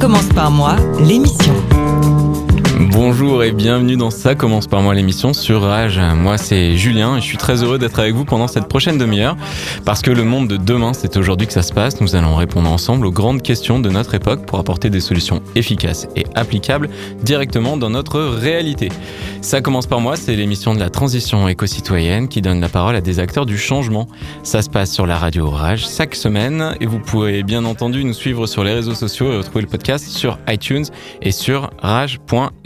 Commence par moi, l'émission. Bonjour et bienvenue dans Ça commence par moi l'émission sur Rage. Moi c'est Julien et je suis très heureux d'être avec vous pendant cette prochaine demi-heure parce que le monde de demain c'est aujourd'hui que ça se passe. Nous allons répondre ensemble aux grandes questions de notre époque pour apporter des solutions efficaces et applicables directement dans notre réalité. Ça commence par moi, c'est l'émission de la transition éco-citoyenne qui donne la parole à des acteurs du changement. Ça se passe sur la radio Rage chaque semaine et vous pouvez bien entendu nous suivre sur les réseaux sociaux et retrouver le podcast sur iTunes et sur rage.fr.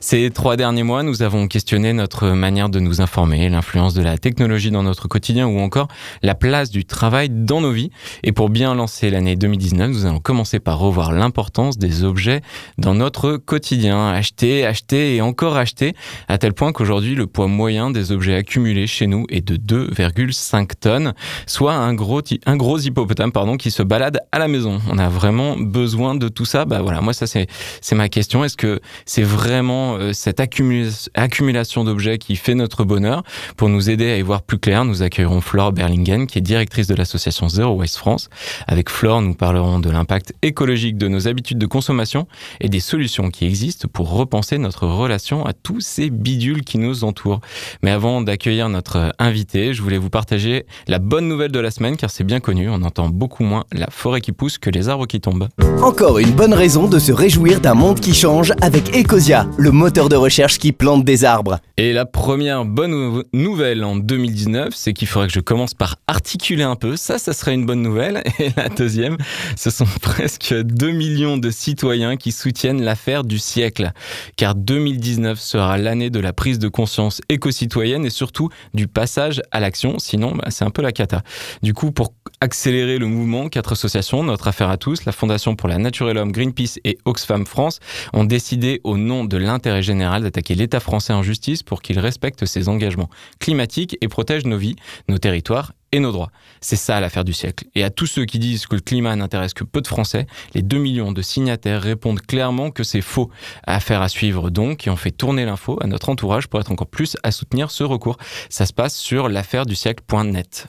Ces trois derniers mois, nous avons questionné notre manière de nous informer, l'influence de la technologie dans notre quotidien ou encore la place du travail dans nos vies. Et pour bien lancer l'année 2019, nous allons commencer par revoir l'importance des objets dans notre quotidien. Acheter, acheter et encore acheter, à tel point qu'aujourd'hui, le poids moyen des objets accumulés chez nous est de 2,5 tonnes, soit un gros, un gros hippopotame pardon, qui se balade à la maison. On a vraiment besoin de tout ça. Bah voilà, moi ça c'est ma question. Est-ce que c'est vraiment euh, cette accumulation d'objets qui fait notre bonheur. Pour nous aider à y voir plus clair, nous accueillerons Flore Berlingen, qui est directrice de l'association Zero Waste France. Avec Flore, nous parlerons de l'impact écologique de nos habitudes de consommation et des solutions qui existent pour repenser notre relation à tous ces bidules qui nous entourent. Mais avant d'accueillir notre invité, je voulais vous partager la bonne nouvelle de la semaine, car c'est bien connu, on entend beaucoup moins la forêt qui pousse que les arbres qui tombent. Encore une bonne raison de se réjouir d'un monde qui change avec Ecosia, le moteur de recherche qui plante des arbres. Et la première bonne nouvelle en 2019, c'est qu'il faudrait que je commence par articuler un peu. Ça, ça serait une bonne nouvelle. Et la deuxième, ce sont presque 2 millions de citoyens qui soutiennent l'affaire du siècle. Car 2019 sera l'année de la prise de conscience éco-citoyenne et surtout du passage à l'action. Sinon, bah, c'est un peu la cata. Du coup, pour accélérer le mouvement, quatre associations, Notre Affaire à tous, la Fondation pour la Nature et l'Homme, Greenpeace et Oxfam France, ont décidé au nom de l'intérêt général d'attaquer l'État français en justice pour qu'il respecte ses engagements climatiques et protège nos vies, nos territoires et nos droits. C'est ça l'affaire du siècle. Et à tous ceux qui disent que le climat n'intéresse que peu de Français, les 2 millions de signataires répondent clairement que c'est faux. Affaire à suivre donc, et on fait tourner l'info à notre entourage pour être encore plus à soutenir ce recours. Ça se passe sur l'affaire du siècle.net.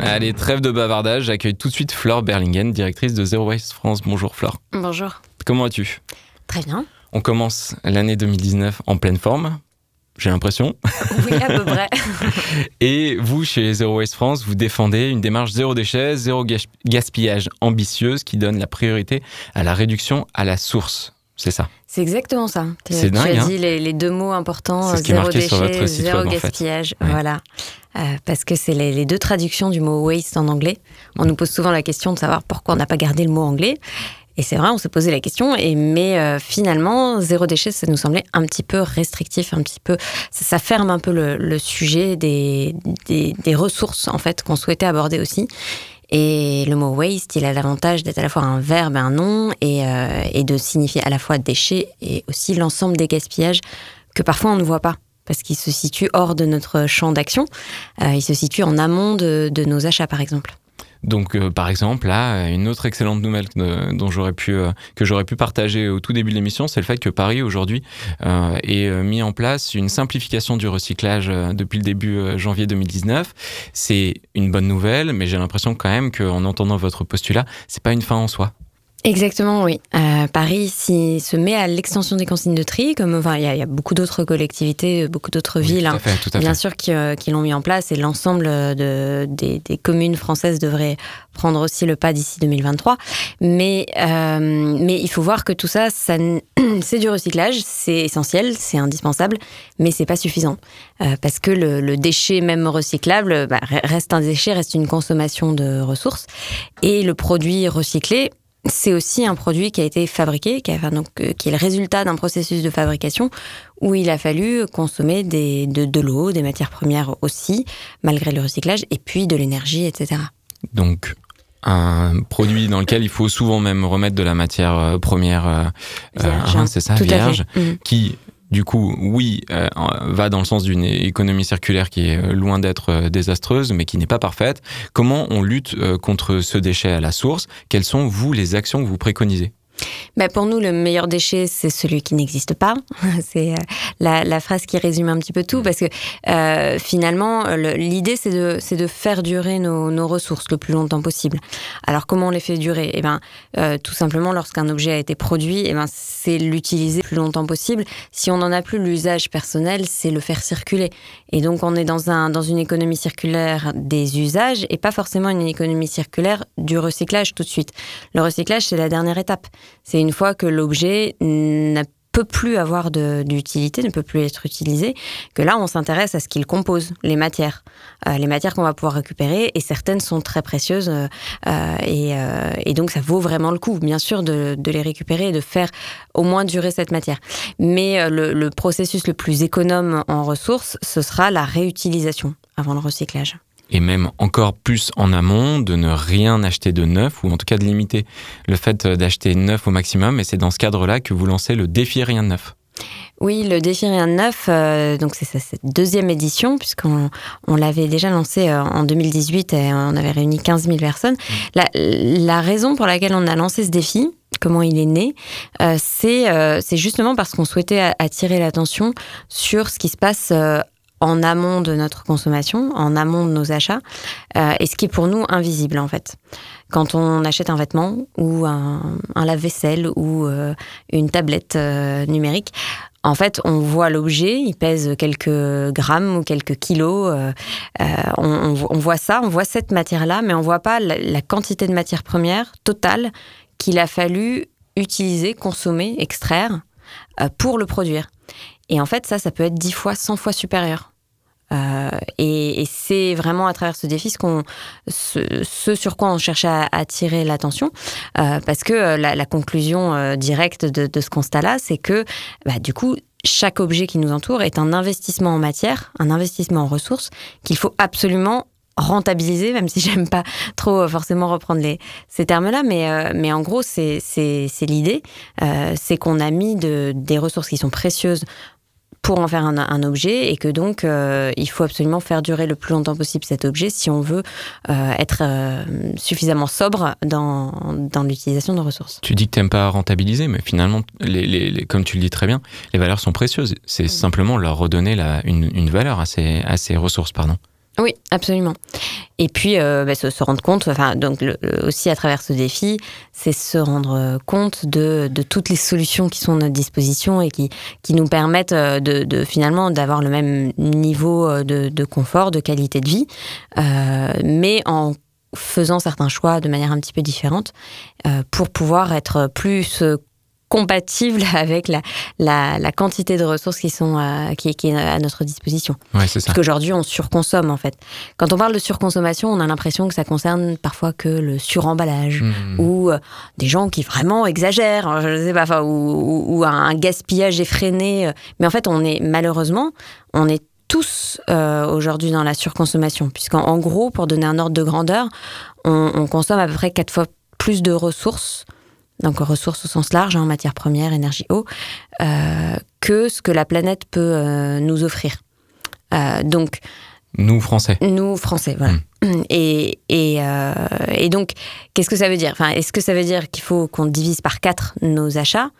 Allez, trêve de bavardage, j'accueille tout de suite Flore Berlingen, directrice de Zero Waste France. Bonjour Flore. Bonjour. Comment vas-tu? Très bien. On commence l'année 2019 en pleine forme, j'ai l'impression. Oui, à peu près. Et vous, chez Zero Waste France, vous défendez une démarche zéro déchet, zéro gaspillage ambitieuse qui donne la priorité à la réduction à la source. C'est ça. C'est exactement ça. C'est dingue. Tu as hein dit les, les, deux mots importants zéro déchet, sur votre site zéro web, en fait. gaspillage. Voilà. Euh, parce que c'est les, les deux traductions du mot waste en anglais. On nous pose souvent la question de savoir pourquoi on n'a pas gardé le mot anglais. Et c'est vrai, on s'est posé la question, et, mais euh, finalement, zéro déchet, ça nous semblait un petit peu restrictif, un petit peu. Ça, ça ferme un peu le, le sujet des, des, des ressources, en fait, qu'on souhaitait aborder aussi. Et le mot waste, il a l'avantage d'être à la fois un verbe un nom, et, euh, et de signifier à la fois déchet et aussi l'ensemble des gaspillages que parfois on ne voit pas. Parce qu'il se situe hors de notre champ d'action. Euh, il se situe en amont de, de nos achats, par exemple. Donc, euh, par exemple, là, une autre excellente nouvelle que, dont j'aurais pu, euh, que j'aurais pu partager au tout début de l'émission, c'est le fait que Paris, aujourd'hui, euh, ait euh, mis en place une simplification du recyclage euh, depuis le début euh, janvier 2019. C'est une bonne nouvelle, mais j'ai l'impression quand même qu'en entendant votre postulat, c'est pas une fin en soi. Exactement, oui. Euh, Paris s'y- se met à l'extension des consignes de tri, comme enfin, il y, a- il y a beaucoup d'autres collectivités, beaucoup d'autres Oui, villes. tout hein, à fait, tout à bien fait. sûr qui, euh, qui l'ont mis en place et l'ensemble de, des, des communes françaises devraient prendre aussi le pas d'ici 2023. Mais, euh, mais il faut voir que tout ça, ça c'est du recyclage, c'est essentiel, c'est indispensable, mais c'est pas suffisant. Euh, parce que le, le déchet, même recyclable, bah, re- reste un déchet, reste une consommation de ressources. Et le produit recyclé, c'est aussi un produit qui a été fabriqué, qui, a, enfin, donc, euh, qui est le résultat d'un processus de fabrication où il a fallu consommer des, de, de l'eau, des matières premières aussi, malgré le recyclage, et puis de l'énergie, etc. Donc, un produit dans lequel il faut souvent même remettre de la matière euh, première, euh, hein, c'est ça, Tout vierge, Mhm. qui du coup, oui, euh, va dans le sens d'une économie circulaire qui est euh, loin d'être euh, désastreuse, mais qui n'est pas parfaite. Comment on lutte contre ce déchet à la source? Quelles sont, vous, les actions que vous préconisez? Bah, pour nous, le meilleur déchet, c'est celui qui n'existe pas. c'est euh, la, la phrase qui résume un petit peu tout, parce que euh, finalement, le- l'idée, c'est de, de faire durer nos, nos ressources le plus longtemps possible. Alors, comment on les fait durer? Eh ben, euh, tout simplement, lorsqu'un objet a été produit, eh ben, c'est l'utiliser le plus longtemps possible. Si on n'en a plus l'usage personnel, c'est le faire circuler. Et donc, on est dans, un, dans une économie circulaire des usages et pas forcément une économie circulaire du recyclage tout de suite. Le recyclage, c'est la dernière étape. C'est une fois que l'objet ne peut plus avoir d'utilité, ne peut plus être utilisé, que là, on s'intéresse à ce qu'il compose, les matières. Euh, les matières qu'on va pouvoir récupérer, et certaines sont très précieuses, euh, euh, et, euh, et donc ça vaut vraiment le coup, bien sûr, de, de les récupérer et de faire au moins durer cette matière. Mais euh, le, le processus le plus économe en ressources, ce sera la réutilisation avant le recyclage. Et même encore plus en amont, de ne rien acheter de neuf, ou en tout cas de limiter le fait d'acheter neuf au maximum. Et c'est dans ce cadre-là que vous lancez le défi rien de neuf. Oui, le défi rien de neuf, euh, donc c'est cette deuxième édition, puisqu'on on l'avait déjà lancé euh, en 2018 et on avait réuni 15 000 personnes. La, la raison pour laquelle on a lancé ce défi, comment il est né, euh, c'est justement parce qu'on souhaitait attirer l'attention sur ce qui se passe en amont de notre consommation, en amont de nos achats, euh, et ce qui est pour nous invisible en fait. Quand on achète un vêtement ou un, lave-vaisselle ou euh, une tablette euh, numérique, en fait, on voit l'objet, il pèse quelques grammes ou quelques kilos. on, voit ça, on voit cette matière-là, mais on voit pas la, la quantité de matière première totale qu'il a fallu utiliser, consommer, extraire pour le produire. Et en fait, ça, ça peut être 10 fois, 100 fois supérieur. Euh, et c'est vraiment à travers ce défi ce, sur quoi on cherche à attirer l'attention, euh, parce que euh, la, conclusion directe de, ce constat-là, c'est que bah, du coup, chaque objet qui nous entoure est un investissement en matière, un investissement en ressources qu'il faut absolument rentabiliser, même si j'aime pas trop forcément reprendre ces termes-là, mais, en gros, c'est, l'idée, c'est qu'on a mis de, des ressources qui sont précieuses pour en faire un, un objet et que donc euh, il faut absolument faire durer le plus longtemps possible cet objet si on veut euh, être euh, suffisamment sobre dans, dans l'utilisation de ressources. Tu dis que t'aimes pas rentabiliser, mais finalement, les, les- les- comme tu le dis très bien, les valeurs sont précieuses. C'est simplement leur redonner la, une, une valeur à ces, à ces ressources, pardon. Oui, absolument. Et puis, euh, bah, se, rendre compte, enfin, donc aussi à travers ce défi, c'est se rendre compte de, toutes les solutions qui sont à notre disposition et qui, nous permettent euh, de, finalement d'avoir le même niveau euh, de, confort, de qualité de vie, euh, mais en faisant certains choix de manière un petit peu différente euh, pour pouvoir être plus euh, compatible avec la, la, la quantité de ressources qui sont euh, qui, qui est à notre disposition. Ouais, c'est ça. Parce qu'aujourd'hui, on surconsomme en fait. Quand on parle de surconsommation, on a l'impression que ça concerne parfois que le suremballage Mmh. ou euh, des gens qui vraiment exagèrent, hein, je sais pas, enfin, ou, ou- ou un gaspillage effréné. Mais en fait, on est malheureusement, on est tous euh, aujourd'hui dans la surconsommation, puisqu'en en gros, pour donner un ordre de grandeur, on, on consomme à peu près quatre fois plus de ressources, donc ressources au sens large, hein, matières premières, énergie, eau, euh, que ce que la planète peut euh, nous offrir. Euh, donc, Nous, Français. nous, Français, voilà. Et, et, euh, et donc, qu'est-ce que ça veut dire? Enfin, Est-ce que ça veut dire qu'il faut qu'on divise par quatre nos achats?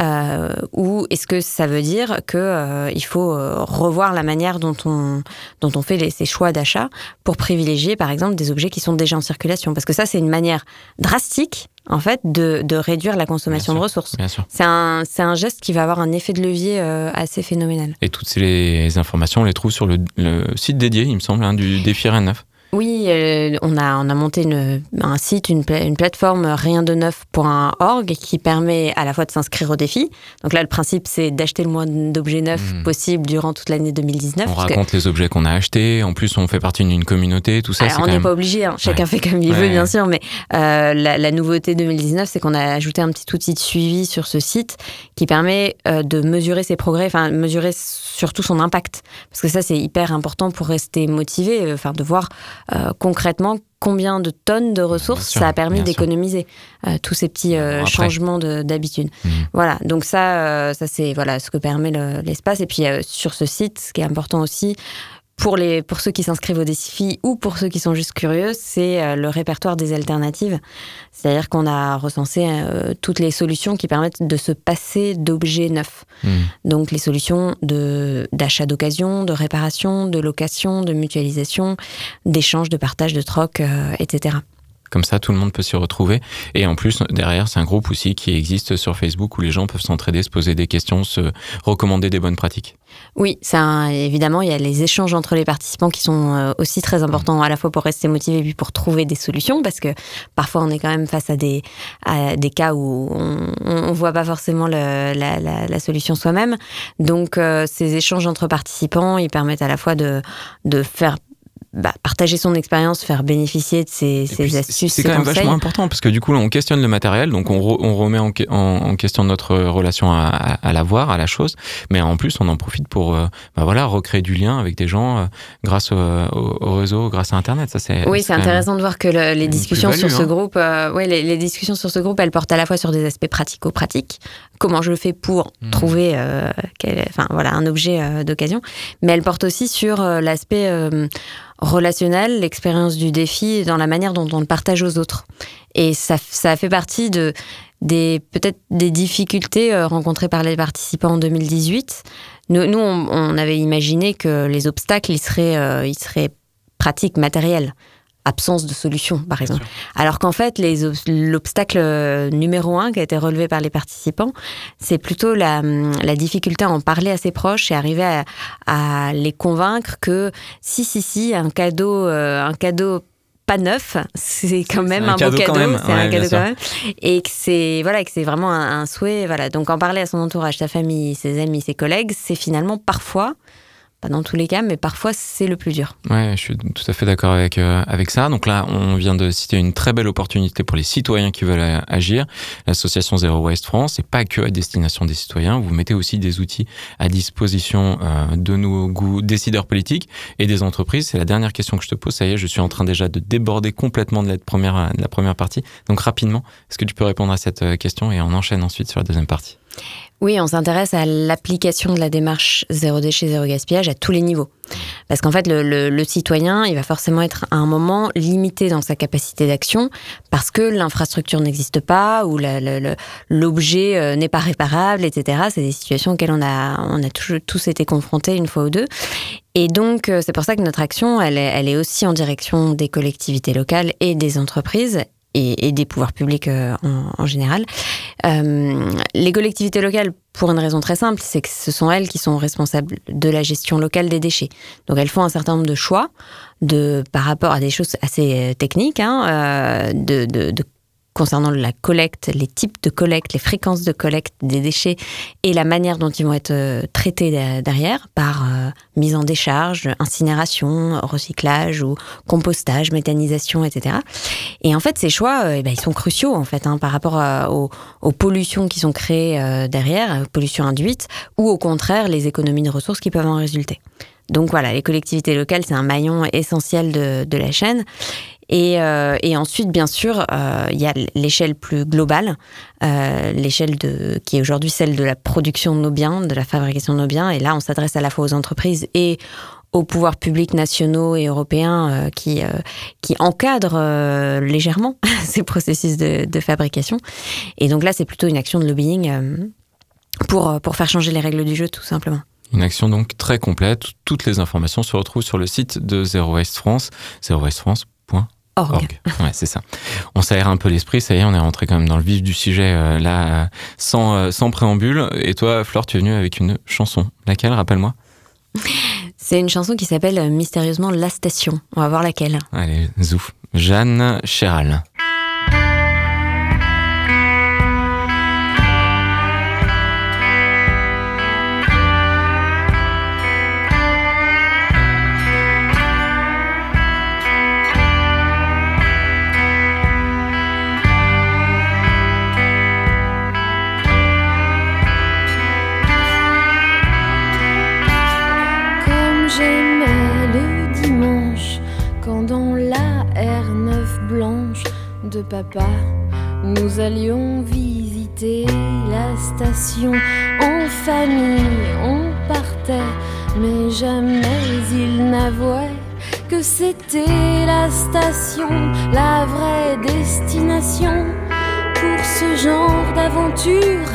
Euh, Ou est-ce que ça veut dire qu'il il faut euh, revoir la manière dont on, dont on fait les, ces choix d'achat pour privilégier, par exemple, des objets qui sont déjà en circulation? Parce que ça, c'est une manière drastique, en fait, de, de réduire la consommation de ressources. Bien sûr. C'est un, c'est un geste qui va avoir un effet de levier euh, assez phénoménal. Et toutes ces informations, on les trouve sur le, le site dédié, il me semble, hein, du défi Rennes 9. Oui, euh, on, a, on a monté une- un site, une, pla- une plateforme riendeneuf.org qui permet à la fois de s'inscrire au défi. Donc là, le principe, c'est d'acheter le moins d'objets neufs Mhm. possible durant toute l'année 2019. On que- raconte les objets qu'on a achetés. En plus, on fait partie d'une communauté. Tout ça, Alors, on n'est même. pas obligé, hein. chacun Ouais. fait comme il Ouais, veut, bien sûr, mais euh, la, la nouveauté 2019, c'est qu'on a ajouté un petit outil de suivi sur ce site qui permet euh, de mesurer ses progrès, enfin, mesurer surtout son impact. Parce que ça, c'est hyper important pour rester motivé, euh, enfin, de voir euh, concrètement combien de tonnes de ressources sûr, ça a permis d'économiser euh, tous ces petits euh, changements de- d'habitude. Mhm. Voilà, donc ça, euh, ça c'est voilà ce que permet le- l'espace. Et puis euh, sur ce site, ce qui est important aussi pour les pour ceux qui s'inscrivent au défi ou pour ceux qui sont juste curieux, c'est euh, le répertoire des alternatives. C'est-à-dire qu'on a recensé euh, toutes les solutions qui permettent de se passer d'objets neufs. Hmm. Donc les solutions de d'achat d'occasion, de réparation, de location, de mutualisation, d'échange, de partage, de troc, euh, etc. Comme ça, tout le monde peut s'y retrouver. Et en plus, derrière, c'est un groupe aussi qui existe sur Facebook où les gens peuvent s'entraider, se poser des questions, se recommander des bonnes pratiques. Oui, ça, évidemment, il y a les échanges entre les participants qui sont euh, aussi très importants à la fois pour rester motivé et puis pour trouver des solutions parce que parfois on est quand même face à des, à des cas où on, on voit pas forcément la, la- la solution soi-même. Donc euh, ces échanges entre participants, ils permettent à la fois de, de faire bah, partager son expérience, faire bénéficier de ses, ses puis, c'est- astuces, C'est quand même conseils. vachement important parce que du coup, on questionne le matériel, donc on, re- on remet en, que- en- en question notre relation à, à, à l'avoir, à la chose, mais en plus, on en profite pour euh, bah voilà, recréer du lien avec des gens euh, grâce au, au- au réseau, grâce à Internet. Ça, c'est, Oui, c'est intéressant de voir que le- les discussions sur ce hein. groupe, euh, ouais, les, les discussions sur ce groupe, elles portent à la fois sur des aspects pratico-pratiques, comment je fais pour Mhm. trouver, quel- enfin voilà, un objet d'occasion, mais elles portent aussi sur l'aspect relationnel, l'expérience du défi, dans la manière dont on le partage aux autres. Et ça, ça fait partie de des peut-être des difficultés euh, rencontrées par les participants en 2018. Nous, on, on avait imaginé que les obstacles, ils seraient, euh, ils seraient pratiques, matériels. Absence de solution, par exemple. Alors qu'en fait, l'obstacle euh, numéro un qui a été relevé par les participants, c'est plutôt la, hum, la difficulté à en parler à ses proches et arriver à, à les convaincre que si, si, si, un cadeau, euh, un cadeau pas neuf, c'est quand même un un, cadeau beau cadeau, même. c'est Ouais, un bien cadeau sûr. quand même, et que c'est voilà, que c'est vraiment un, un souhait, voilà. Donc en parler à son entourage, sa famille, ses amis, ses collègues, c'est finalement parfois, pas dans tous les cas, mais parfois c'est le plus dur. Ouais, je suis tout à fait d'accord avec, euh, avec ça. Donc là, on vient de citer une très belle opportunité pour les citoyens qui veulent euh, agir. L'association Zero Waste France, c'est pas que à destination des citoyens. Vous mettez aussi des outils à disposition euh, de nos goûts décideurs politiques et des entreprises. C'est la dernière question que je te pose. Ça y est, je suis en train déjà de déborder complètement de la première, de la première partie. Donc rapidement, est-ce que tu peux répondre à cette euh, question et on enchaîne ensuite sur la deuxième partie? Oui, on s'intéresse à l'application de la démarche zéro déchet, zéro gaspillage à tous les niveaux. Parce qu'en fait, le, le- le citoyen, il va forcément être à un moment limité dans sa capacité d'action parce que l'infrastructure n'existe pas ou l'objet euh, n'est pas réparable, etc. C'est des situations auxquelles on a, on a toujours, tous été confrontés une fois ou deux. Et donc, euh, c'est pour ça que notre action, elle est, elle est aussi en direction des collectivités locales et des entreprises et, et des pouvoirs publics euh, en, en général. Euh, les collectivités locales, pour une raison très simple, c'est que ce sont elles qui sont responsables de la gestion locale des déchets. Donc elles font un certain nombre de choix de, par rapport à des choses assez euh, techniques, hein, euh, de, de, de concernant la collecte, les types de collecte, les fréquences de collecte des déchets et la manière dont ils vont être euh, traités de- derrière par euh, mise en décharge, incinération, recyclage ou compostage, méthanisation, etc. Et en fait, ces choix, euh, eh ben, ils sont cruciaux en fait hein, par rapport aux, pollutions qui sont créées derrière, aux pollutions induites, ou au contraire les économies de ressources qui peuvent en résulter. Donc voilà, les collectivités locales, c'est un maillon essentiel de la chaîne. Et, euh, et ensuite, bien sûr, euh, il y a l'échelle plus globale, euh, l'échelle qui est aujourd'hui celle de la production de nos biens, de la fabrication de nos biens. Et là, on s'adresse à la fois aux entreprises et aux pouvoirs publics nationaux et européens qui, encadrent légèrement ces processus de, fabrication. Et donc là, c'est plutôt une action de lobbying pour, faire changer les règles du jeu, tout simplement. Une action donc très complète. Toutes les informations se retrouvent sur le site de Zero Waste France, zerowastefrance.org. Org. Ouais, c'est ça. On s'aère un peu l'esprit, ça y est, on est rentré quand même dans le vif du sujet euh, là, euh, sans, euh, sans préambule. Et toi, Flore, tu es venue avec une chanson. Laquelle, rappelle-moi? C'est une chanson qui s'appelle mystérieusement La Station. On va voir laquelle. Allez, zouf. Jeanne Chéral. Papa, nous allions visiter la station en famille, on partait, mais jamais il n'avouait que c'était la station, la vraie destination. Pour ce genre d'aventure,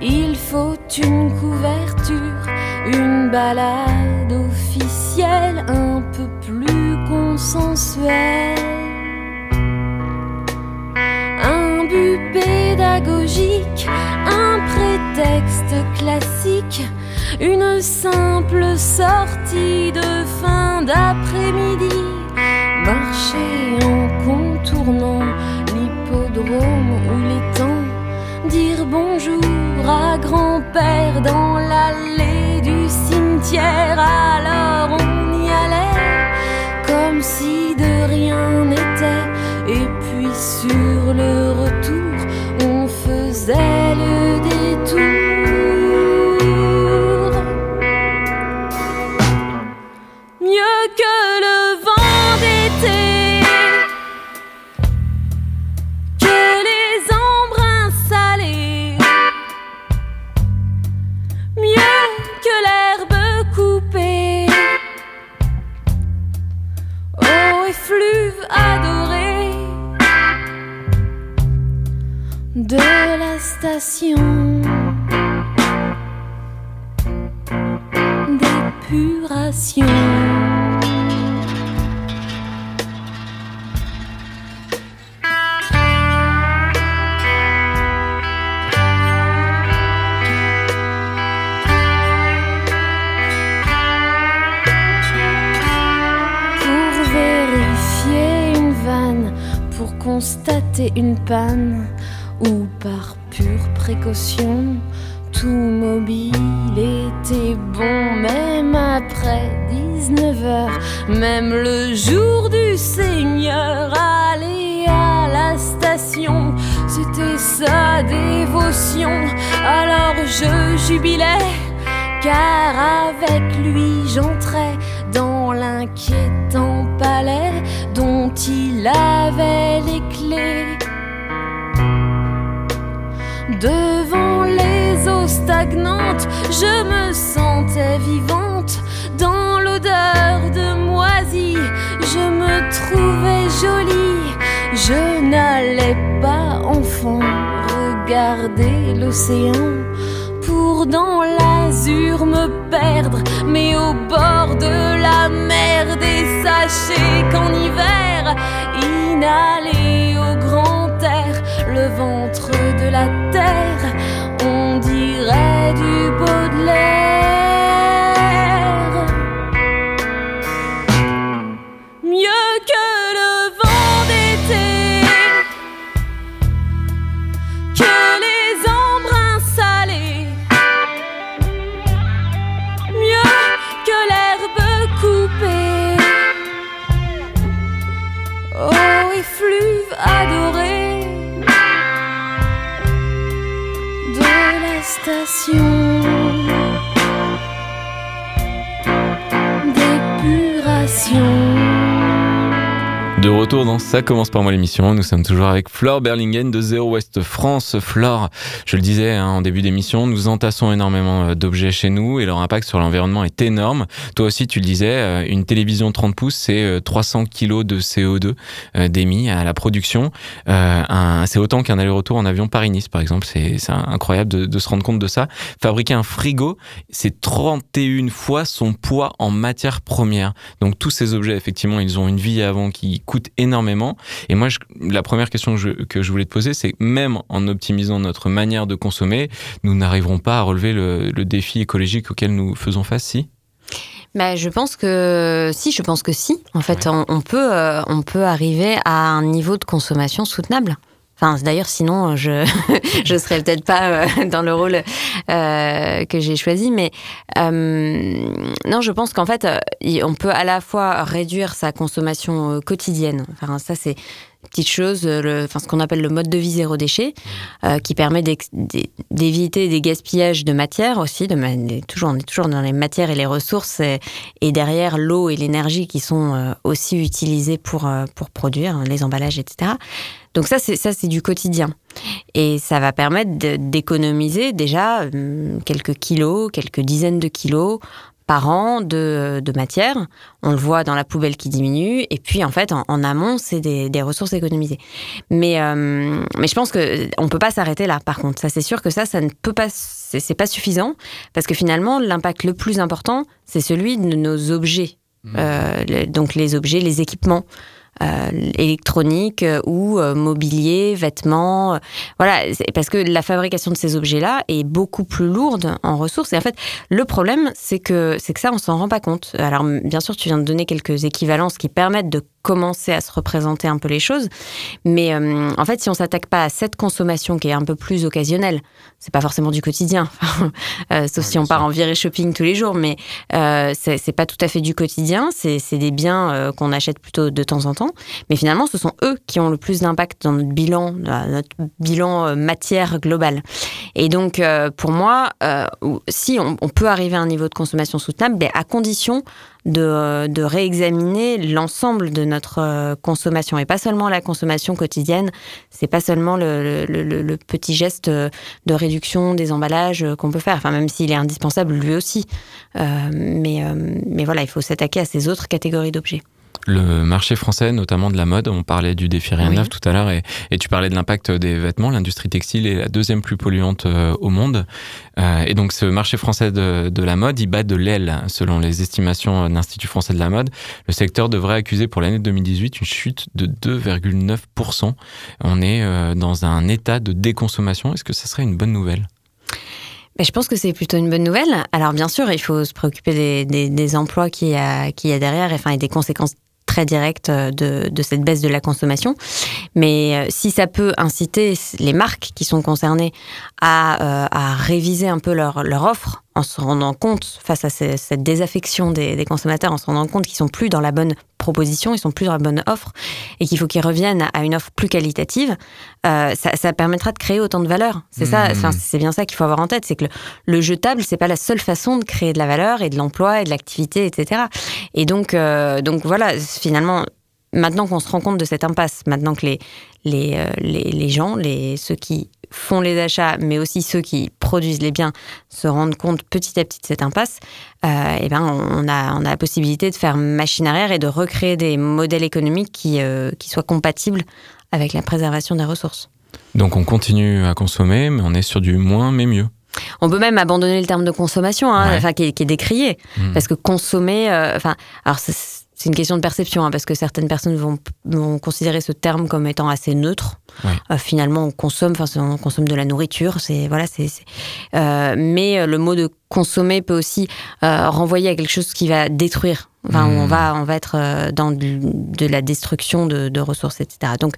il faut une couverture, une balade officielle un peu plus consensuelle. Un prétexte classique, une simple sortie de fin d'après-midi. Marcher en contournant l'hippodrome ou l'étang, dire bonjour à grand-père dans l'allée du cimetière. Alors on y allait comme si de rien n'était. Et puis sur le quiser. Pour vérifier une vanne, pour constater une panne, ou par pure précaution, tout mobile était bon, même après 19 heures, même le jour du Seigneur, aller à la station, c'était sa dévotion. Alors je jubilais, car avec lui j'entrais dans l'inquiétant palais dont il avait je me sentais vivante. Dans l'odeur de moisie, je me trouvais jolie. Je n'allais pas, enfant, regarder l'océan pour dans l'azur me perdre, mais au bord de la mer, des sachets qu'en hiver, inhaler au grand air le ventre de la terre, on dirait du Baudelaire. D'épuration. De retour dans Ça commence par moi l'émission, nous sommes toujours avec Flore Berlingen de Zéro Ouest France. Flore, je le disais hein, en début d'émission, nous entassons énormément euh, d'objets chez nous et leur impact sur l'environnement est énorme. Toi aussi tu le disais, euh, une télévision 30 pouces c'est euh, 300 kilos de CO2 euh, d'émis à la production. Euh, c'est autant qu'un aller-retour en avion Paris-Nice par exemple, c'est c'est incroyable de, de se rendre compte de ça. Fabriquer un frigo, c'est 31 fois son poids en matière première. Donc tous ces objets, effectivement, ils ont une vie avant qui coûte énormément. Et moi, je- la première question que je, que je voulais te poser, c'est même en optimisant notre manière de consommer, nous n'arriverons pas à relever le, le défi écologique auquel nous faisons face, si? Bah, je pense que si, je pense que si. En fait, on, on peut, euh, on peut arriver à un niveau de consommation soutenable. Enfin, d'ailleurs, sinon, je je serais peut-être pas euh, dans le rôle euh, que j'ai choisi, mais euh, non, je pense qu'en fait, euh, on peut à la fois réduire sa consommation euh, quotidienne. Enfin, ça, c'est petite chose, euh, le, enfin, ce qu'on appelle le mode de vie zéro déchet, euh, qui permet d'éviter des gaspillages de matière aussi. De des- toujours, on est toujours dans les matières et les ressources, et, et derrière l'eau et l'énergie qui sont euh, aussi utilisées pour euh, pour produire hein, les emballages, etc. Donc ça, c'est ça, c'est du quotidien. Et ça va permettre d'économiser déjà hum, quelques kilos, quelques dizaines de kilos par an de, de matière. On le voit dans la poubelle qui diminue. Et puis, en fait, en, en amont, c'est des, des ressources économisées. Mais, euh, mais je pense que on peut pas s'arrêter là, par contre. Ça, c'est sûr que ça, ça ne peut pas... C'est c'est pas suffisant. Parce que finalement, l'impact le plus important, c'est celui de nos objets. Euh, le- donc les objets, les équipements euh, électroniques euh, ou euh, mobilier, vêtements. voilà, parce que la fabrication de ces objets-là est beaucoup plus lourde en ressources. Et en fait, le problème, c'est que c'est que ça, on s'en rend pas compte. Alors, bien sûr, tu viens de donner quelques équivalences qui permettent de commencer à se représenter un peu les choses. Mais euh, en fait, si on s'attaque pas à cette consommation qui est un peu plus occasionnelle, c'est pas forcément du quotidien, euh, sauf si on part en virée shopping tous les jours, mais euh, c'est pas tout à fait du quotidien. C'est c'est des biens qu'on achète plutôt de temps en temps. Mais finalement, ce sont eux qui ont le plus d'impact dans notre bilan, dans notre bilan euh, matière globale. Et donc, euh, pour moi, euh, si on, peut arriver à un niveau de consommation soutenable, mais à condition de, euh, réexaminer l'ensemble de notre euh, consommation et pas seulement la consommation quotidienne. C'est pas seulement le, petit geste euh, de réduction des emballages euh, qu'on peut faire. Enfin, même s'il est indispensable lui aussi. Euh, mais, euh, mais voilà, il faut s'attaquer à ces autres catégories d'objets. Le marché français, notamment de la mode, on parlait du défi rien Oui. neuf tout à l'heure et, et tu parlais de l'impact des vêtements. L'industrie textile est la deuxième plus polluante euh, au monde. Euh, et donc ce marché français de, de la mode, il bat de l'aile. Selon les estimations de l'Institut français de la mode, le secteur devrait accuser pour l'année 2018 une chute de 2,9%. On est euh, dans un état de déconsommation. Est-ce que ça serait une bonne nouvelle? Ben, je pense que c'est plutôt une bonne nouvelle. Alors bien sûr, il faut se préoccuper des, des- des emplois qu'il y, a, qu'il y a derrière et, enfin, et des conséquences très directes de, de cette baisse de la consommation. Mais euh, si ça peut inciter les marques qui sont concernées à, euh, à réviser un peu leur, leur offre en se rendant compte, face à ce- cette désaffection des, des consommateurs, en se rendant compte qu'ils sont plus dans la bonne proposition, ils sont plus dans la bonne offre, et qu'il faut qu'ils reviennent à une offre plus qualitative, euh, ça, ça permettra de créer autant de valeur. C'est ça, enfin, c'est bien ça qu'il faut avoir en tête, c'est que le, le jetable, c'est pas la seule façon de créer de la valeur et de l'emploi et de l'activité, etc. Et donc, euh, donc voilà, finalement, maintenant qu'on se rend compte de cette impasse, maintenant que les, les, euh, les, les gens, les, ceux qui font les achats, mais aussi ceux qui produisent les biens, se rendent compte petit à petit de cette impasse, euh, eh ben on a, on a la possibilité de faire machine arrière et de recréer des modèles économiques qui, euh, qui soient compatibles avec la préservation des ressources. Donc on continue à consommer, mais on est sur du moins mais mieux. On peut même abandonner le terme de consommation, hein, Ouais. enfin, qui, est, qui est décrié. Mhm. Parce que consommer, euh, enfin, alors c'est une question de perception, hein, parce que certaines personnes vont, vont considérer ce terme comme étant assez neutre. Ouais. Euh, finalement, on consomme, enfin, on consomme de la nourriture, c'est voilà, c'est. euh, mais euh, le mot de consommer peut aussi euh, renvoyer à quelque chose qui va détruire. Enfin, on Mhm. va, on va être euh, dans de, de la destruction de, de ressources, etc. Donc,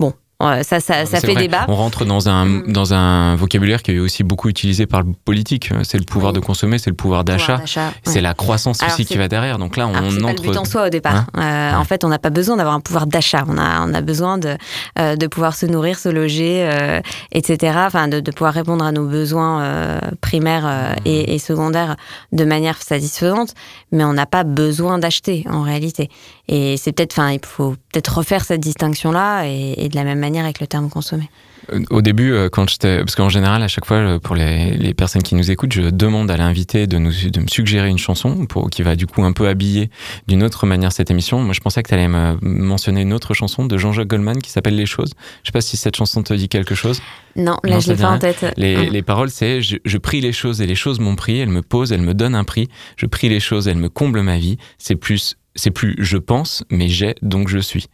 bon, ça, ça, ça C'est fait vrai, débat. On rentre dans un, Mm. dans un vocabulaire qui est aussi beaucoup utilisé par le politique. C'est le pouvoir Oui. de consommer, c'est le pouvoir d'achat. C'est ouais. la croissance Alors, aussi qui va derrière. Donc là, on Alors, c'est pas entre. le but en soi au départ. Hein Euh, En fait, on n'a pas besoin d'avoir un pouvoir d'achat. On a, on a besoin de, euh, de pouvoir se nourrir, se loger, euh, etc. Enfin, de, de pouvoir répondre à nos besoins primaires Mmh. et, et secondaires de manière satisfaisante. Mais on n'a pas besoin d'acheter en réalité. Et c'est peut-être, enfin, il faut peut-être refaire cette distinction-là et, et de la même manière avec le terme consommer. Euh, Au début, euh, quand j'étais, parce qu'en général, à chaque fois, euh, pour les, les personnes qui nous écoutent, je demande à l'invité de nous, de me suggérer une chanson pour qui va du coup un peu habiller d'une autre manière cette émission. Moi, je pensais que tu allais me mentionner une autre chanson de Jean-Jacques Goldman qui s'appelle Les choses. Je sais pas si cette chanson te dit quelque chose. Non, là, Non, je l'ai pas en tête. Les, Hum. les paroles, c'est je, je prie les choses et les choses m'ont pris. Elles me posent, elles me donnent un prix. Je prie les choses, elles me comblent ma vie. C'est plus, c'est plus je pense, mais j'ai donc je suis.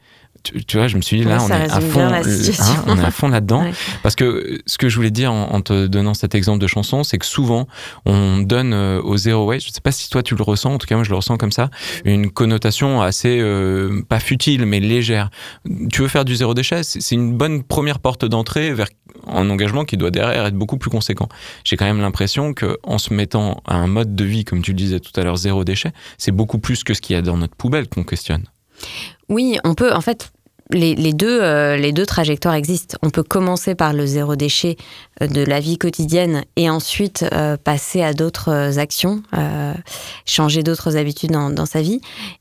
Tu, tu vois, je me suis dit là, Ouais, on est, à fond, hein, situation. on est à fond là-dedans. Ouais. Parce que ce que je voulais dire en, en te donnant cet exemple de chanson, c'est que souvent, on donne euh, au zero waste, je sais pas si toi tu le ressens, en tout cas moi je le ressens comme ça, une connotation assez, euh, pas futile, mais légère. Tu veux faire du zéro déchet, c'est c'est une bonne première porte d'entrée vers un engagement qui doit derrière être beaucoup plus conséquent. J'ai quand même l'impression que en se mettant à un mode de vie, comme tu le disais tout à l'heure, zéro déchet, c'est beaucoup plus que ce qu'il y a dans notre poubelle qu'on questionne. Oui, on peut, en fait, les, les deux, euh, les deux trajectoires existent. On peut commencer par le zéro déchet euh, de la vie quotidienne et ensuite euh, passer à d'autres euh, actions, euh, changer d'autres habitudes dans, dans sa vie.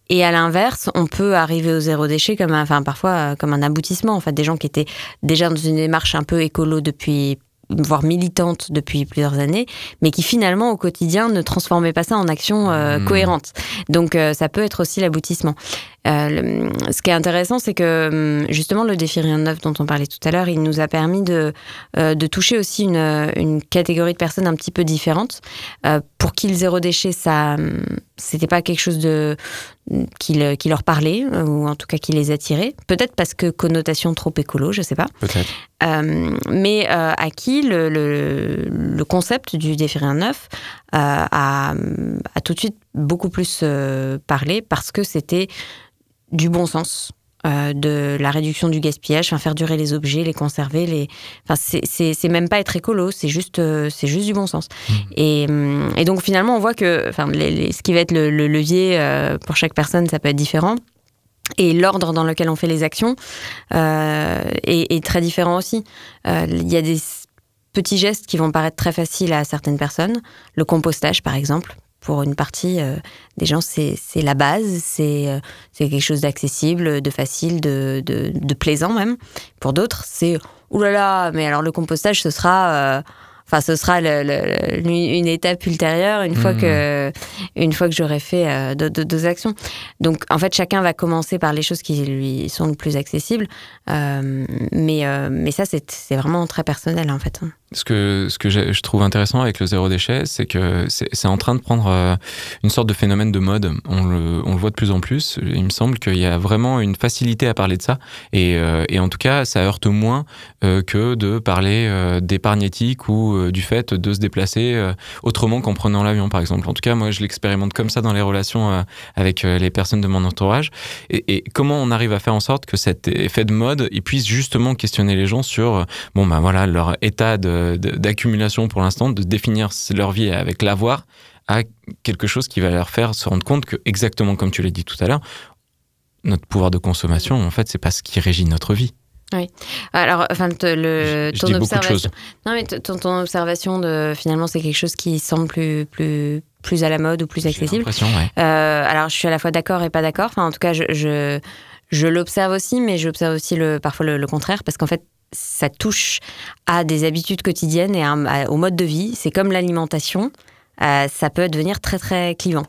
Et à l'inverse, on peut arriver au zéro déchet comme un, enfin, parfois euh, comme un aboutissement. En fait, des gens qui étaient déjà dans une démarche un peu écolo depuis voire militante depuis plusieurs années, mais qui finalement au quotidien ne transformaient pas ça en action euh, Mmh. cohérente. Donc euh, ça peut être aussi l'aboutissement. Euh, le- ce qui est intéressant, c'est que hum, justement le défi rien de neuf dont on parlait tout à l'heure, il nous a permis de, de toucher aussi une, une catégorie de personnes un petit peu différente. Euh, pour qui le zéro déchet, ça, hum, c'était pas quelque chose de qui, le- qui leur parlait euh, ou en tout cas qui les attirait. Peut-être parce que connotation trop écolo, je sais pas. Peut-être. Euh, mais euh, à qui le, le, le concept du défi rien neuf euh, a, a tout de suite beaucoup plus parlé parce que c'était du bon sens. Euh, de la réduction du gaspillage, enfin, faire durer les objets, les conserver, les. Enfin, c'est- même pas être écolo, c'est juste, euh, c'est juste du bon sens. Et, hum, et donc finalement, on voit que, enfin, les- les- ce qui va être le, le levier euh, pour chaque personne, ça peut être différent. Et l'ordre dans lequel on fait les actions euh, est, est très différent aussi. Euh, Il y a des petits gestes qui vont paraître très faciles à certaines personnes. Le compostage, par exemple. Pour une partie euh, des gens, c'est la base, c'est euh, quelque chose d'accessible, de facile, de, de, de plaisant même. Pour d'autres, c'est oulala, mais alors le compostage, ce sera, euh, enfin, ce sera le- le- le- une étape ultérieure une fois Mhm. que, une fois que j'aurai fait euh, deux, deux- deux actions. Donc, en fait, chacun va commencer par les choses qui lui sont le plus accessibles, Euh, mais, euh, mais ça, c'est c'est vraiment très personnel en fait. Ce que, ce que je trouve intéressant avec le zéro déchet, c'est que c'est en train de prendre euh, une sorte de phénomène de mode. On le, on le voit de plus en plus. Il me semble qu'il y a vraiment une facilité à parler de ça. Et, euh, et en tout cas, ça heurte moins euh, que de parler d'épargne éthique ou du fait de se déplacer autrement qu'en prenant l'avion, par exemple. En tout cas, moi, je l'expérimente comme ça dans les relations avec les personnes de mon entourage. Et, comment on arrive à faire en sorte que cet effet de mode, il puisse justement questionner les gens sur, bon, ben voilà, leur état de- d'accumulation pour l'instant, de définir leur vie avec l'avoir à quelque chose qui va leur faire se rendre compte que, exactement comme tu l'as dit tout à l'heure, notre pouvoir de consommation, en fait, c'est pas ce qui régit notre vie. Alors, enfin, te- le, Je ton dis beaucoup de observation. Non, mais ton, ton observation de finalement, c'est quelque chose qui semble plus, plus, plus à la mode ou plus accessible. ouais. Euh, alors, je suis à la fois d'accord et pas d'accord. Enfin, en tout cas, je, je, je l'observe aussi, mais j'observe aussi le, parfois le, le contraire, parce qu'en fait, ça touche à des habitudes quotidiennes et au mode de vie. C'est comme l'alimentation. Euh, ça peut devenir très, très clivant.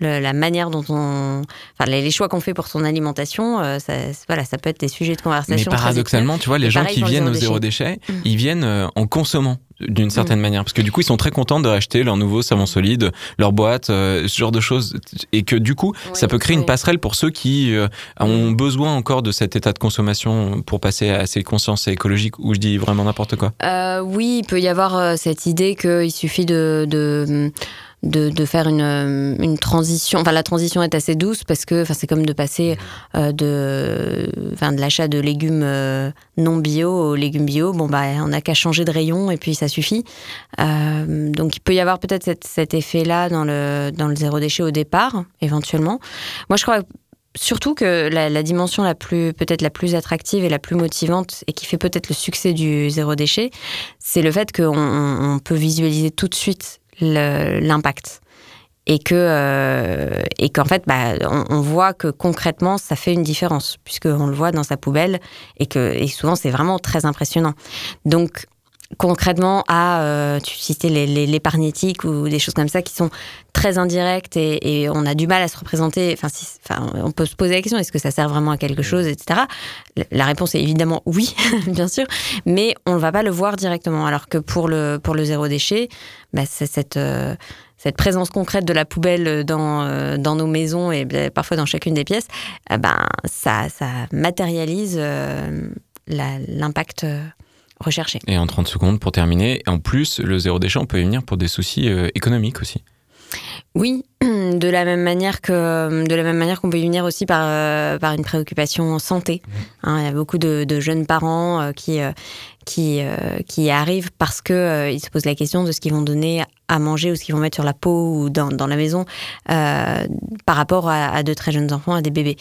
Le- la manière dont on. Enfin, les, les choix qu'on fait pour son alimentation, euh, ça, voilà, ça peut être des sujets de Mais conversation. très paradoxalement, tu vois, les gens qui viennent au zéro déchet, Mm. ils viennent euh, en consommant d'une certaine manière. Parce que du coup, ils sont très contents de racheter leur nouveau savon solide, leur boîte, euh, ce genre de choses. Et que du coup, ça peut créer une passerelle pour ceux qui euh, ont besoin encore de cet état de consommation pour passer à ces consciences écologiques où je dis vraiment n'importe quoi. Euh, oui, il peut y avoir euh, cette idée qu'il suffit de, de, de, faire une, euh, une transition. Enfin, la transition est assez douce parce que enfin, c'est comme de passer euh, de, enfin, de l'achat de légumes euh, non bio aux légumes bio. Bon, bah, on n'a qu'à changer de rayon et puis ça suffit. Donc, il peut y avoir peut-être cet, effet-là dans le, dans le zéro déchet au départ, éventuellement. Moi, je crois surtout que la, dimension la plus peut-être la plus attractive et la plus motivante et qui fait peut-être le succès du zéro déchet, c'est le fait qu'on on- peut visualiser tout de suite l'impact et que euh, et qu'en fait bah, on, voit que concrètement ça fait une différence puisqu'on le voit dans sa poubelle et que et souvent c'est vraiment très impressionnant. Donc concrètement à, euh, tu citais l'épargne éthique ou des choses comme ça qui sont très indirectes et, et on a du mal à se représenter. Enfin, si, enfin, on peut se poser la question est-ce que ça sert vraiment à quelque chose, etc. La réponse est évidemment oui, bien sûr, mais on ne va pas le voir directement. Alors que pour le pour le zéro déchet, bah, c'est cette euh, cette présence concrète de la poubelle dans, euh, dans nos maisons et bah, parfois dans chacune des pièces, ben, ça, ça matérialise euh, l'impact Et en 30 secondes pour terminer, en plus, le zéro déchet, on peut y venir pour des soucis euh, économiques aussi. Oui, de la même manière que de la même manière qu'on peut y venir aussi par euh, par une préoccupation santé. Hein, il y a beaucoup de, de jeunes parents euh, qui euh, qui euh, qui arrivent parce que ils se posent la question de ce qu'ils vont donner à manger ou ce qu'ils vont mettre sur la peau ou dans, dans la maison par rapport à, à de très jeunes enfants, à des bébés.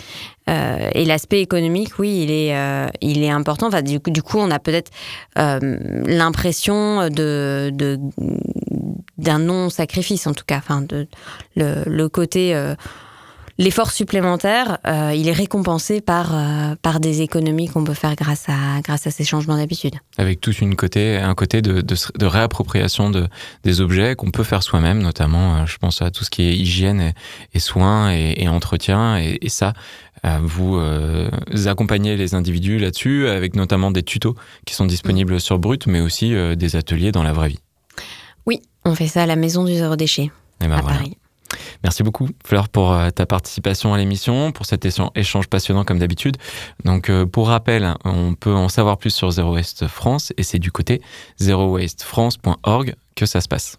Et l'aspect économique, oui, il est il est important. Enfin, du, coup- du coup, on a peut-être l'impression de, de d'un non sacrifice en tout cas. Enfin, de le, le côté euh, l'effort supplémentaire, euh, il est récompensé par euh, par des économies qu'on peut faire grâce à grâce à ces changements d'habitude. Avec tout une côté, un côté de, de, de réappropriation de, des objets qu'on peut faire soi-même, notamment, euh, je pense à tout ce qui est hygiène et, et soins et, et entretien. Et, et ça, euh, vous euh, accompagnez les individus là-dessus, avec notamment des tutos qui sont disponibles sur Brut, mais aussi euh, des ateliers dans la vraie vie. On fait ça à la maison du zéro déchet Et ben à voilà. Paris. Merci beaucoup, Fleur, pour euh, ta participation à l'émission, pour cet échan- échange passionnant comme d'habitude. Donc, euh, pour rappel, on peut en savoir plus sur Zero Waste France et c'est du côté zerowastefrance.org que ça se passe.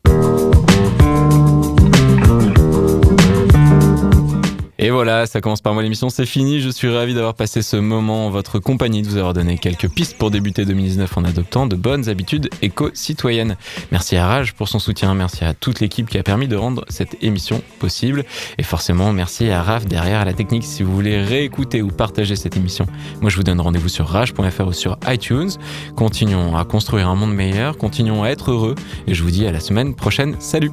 Et voilà, ça commence par moi l'émission, c'est fini. Je suis ravi d'avoir passé ce moment en votre compagnie, de vous avoir donné quelques pistes pour débuter 2019 en adoptant de bonnes habitudes éco-citoyennes. Merci à Rage pour son soutien, merci à toute l'équipe qui a permis de rendre cette émission possible. Et forcément, merci à Raph derrière à la technique. Si vous voulez réécouter ou partager cette émission, moi je vous donne rendez-vous sur rage.fr ou sur iTunes. Continuons à construire un monde meilleur, continuons à être heureux. Et je vous dis à la semaine prochaine. Salut!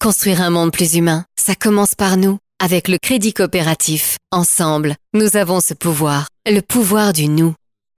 Construire un monde plus humain, ça commence par nous. Avec le crédit coopératif, ensemble, nous avons ce pouvoir, le pouvoir du nous.